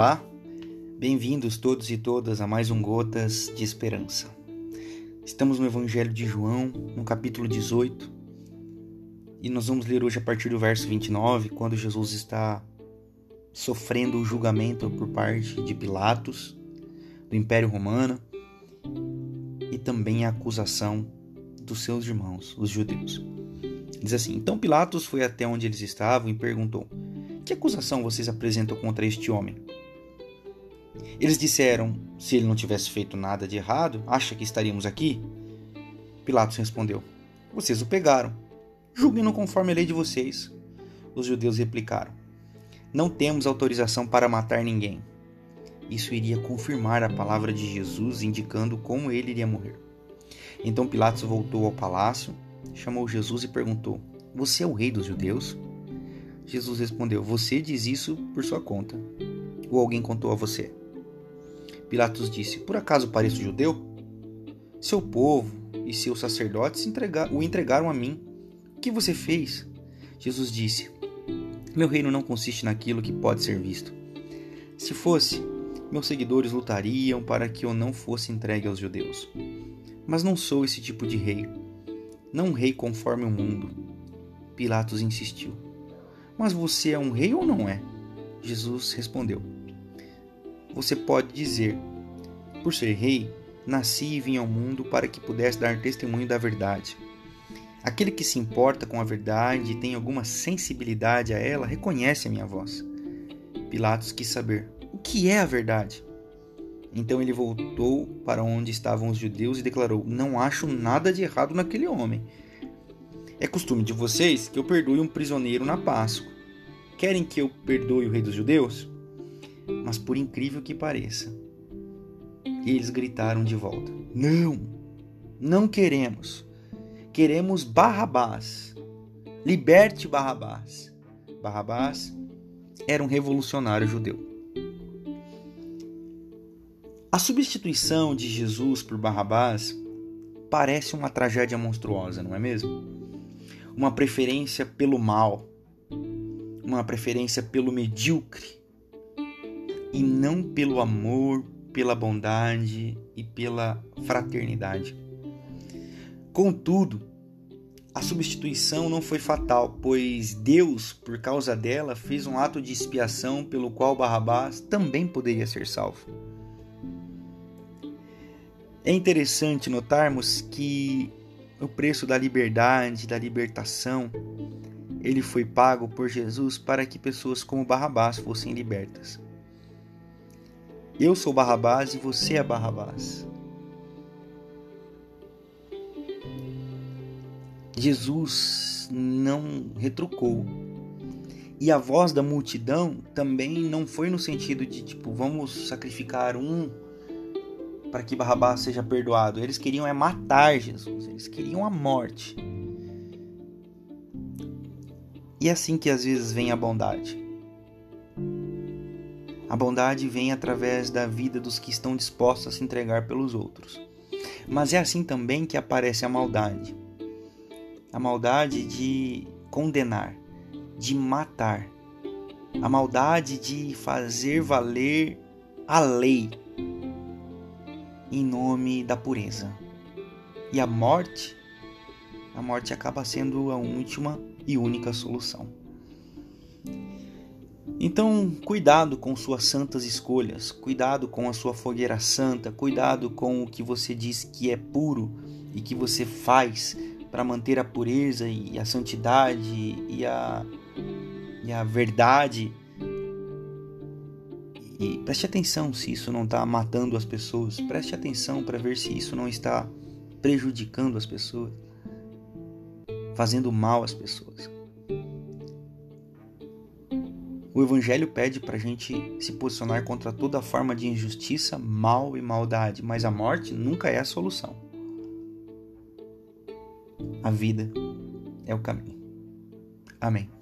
Olá, bem-vindos todos e todas a mais um Gotas de Esperança. Estamos no Evangelho de João, no capítulo 18, e nós vamos ler hoje a partir do verso 29, quando Jesus está sofrendo o julgamento por parte de Pilatos, do Império Romano, e também a acusação dos seus irmãos, os judeus. Diz assim: Então Pilatos foi até onde eles estavam e perguntou: Que acusação vocês apresentam contra este homem? Eles disseram: Se ele não tivesse feito nada de errado, acha que estaríamos aqui? Pilatos respondeu: Vocês o pegaram. Julguem-no conforme a lei de vocês. Os judeus replicaram: Não temos autorização para matar ninguém. Isso iria confirmar a palavra de Jesus indicando como ele iria morrer. Então Pilatos voltou ao palácio chamou Jesus e perguntou: Você é o rei dos judeus? Jesus respondeu: Você diz isso por sua conta. Ou alguém contou a você? Pilatos disse: Por acaso pareço judeu? Seu povo e seus sacerdotes o entregaram a mim. O que você fez? Jesus disse: Meu reino não consiste naquilo que pode ser visto. Se fosse, meus seguidores lutariam para que eu não fosse entregue aos judeus. Mas não sou esse tipo de rei não um rei conforme o mundo. Pilatos insistiu. Mas você é um rei ou não é? Jesus respondeu: Você pode dizer, por ser rei, nasci e vim ao mundo para que pudesse dar testemunho da verdade. Aquele que se importa com a verdade e tem alguma sensibilidade a ela reconhece a minha voz. Pilatos quis saber: o que é a verdade? Então ele voltou para onde estavam os judeus e declarou: Não acho nada de errado naquele homem. É costume de vocês que eu perdoe um prisioneiro na Páscoa. Querem que eu perdoe o rei dos judeus? Mas por incrível que pareça, eles gritaram de volta: Não, não queremos. Queremos Barrabás. Liberte Barrabás. Barrabás era um revolucionário judeu. A substituição de Jesus por Barrabás parece uma tragédia monstruosa, não é mesmo? Uma preferência pelo mal, uma preferência pelo medíocre e não pelo amor, pela bondade e pela fraternidade. Contudo, a substituição não foi fatal, pois Deus, por causa dela, fez um ato de expiação pelo qual Barrabás também poderia ser salvo. É interessante notarmos que o preço da liberdade, da libertação, ele foi pago por Jesus para que pessoas como Barrabás fossem libertas. Eu sou Barrabás e você é Barrabás. Jesus não retrucou. E a voz da multidão também não foi no sentido de tipo, vamos sacrificar um para que Barrabás seja perdoado. Eles queriam é matar Jesus, eles queriam a morte. E é assim que às vezes vem a bondade. A bondade vem através da vida dos que estão dispostos a se entregar pelos outros. Mas é assim também que aparece a maldade. A maldade de condenar, de matar. A maldade de fazer valer a lei em nome da pureza. E a morte, a morte acaba sendo a última e única solução. Então, cuidado com suas santas escolhas, cuidado com a sua fogueira santa, cuidado com o que você diz que é puro e que você faz para manter a pureza e a santidade e a, e a verdade e preste atenção se isso não está matando as pessoas. Preste atenção para ver se isso não está prejudicando as pessoas, fazendo mal às pessoas. O Evangelho pede para a gente se posicionar contra toda forma de injustiça, mal e maldade, mas a morte nunca é a solução. A vida é o caminho. Amém.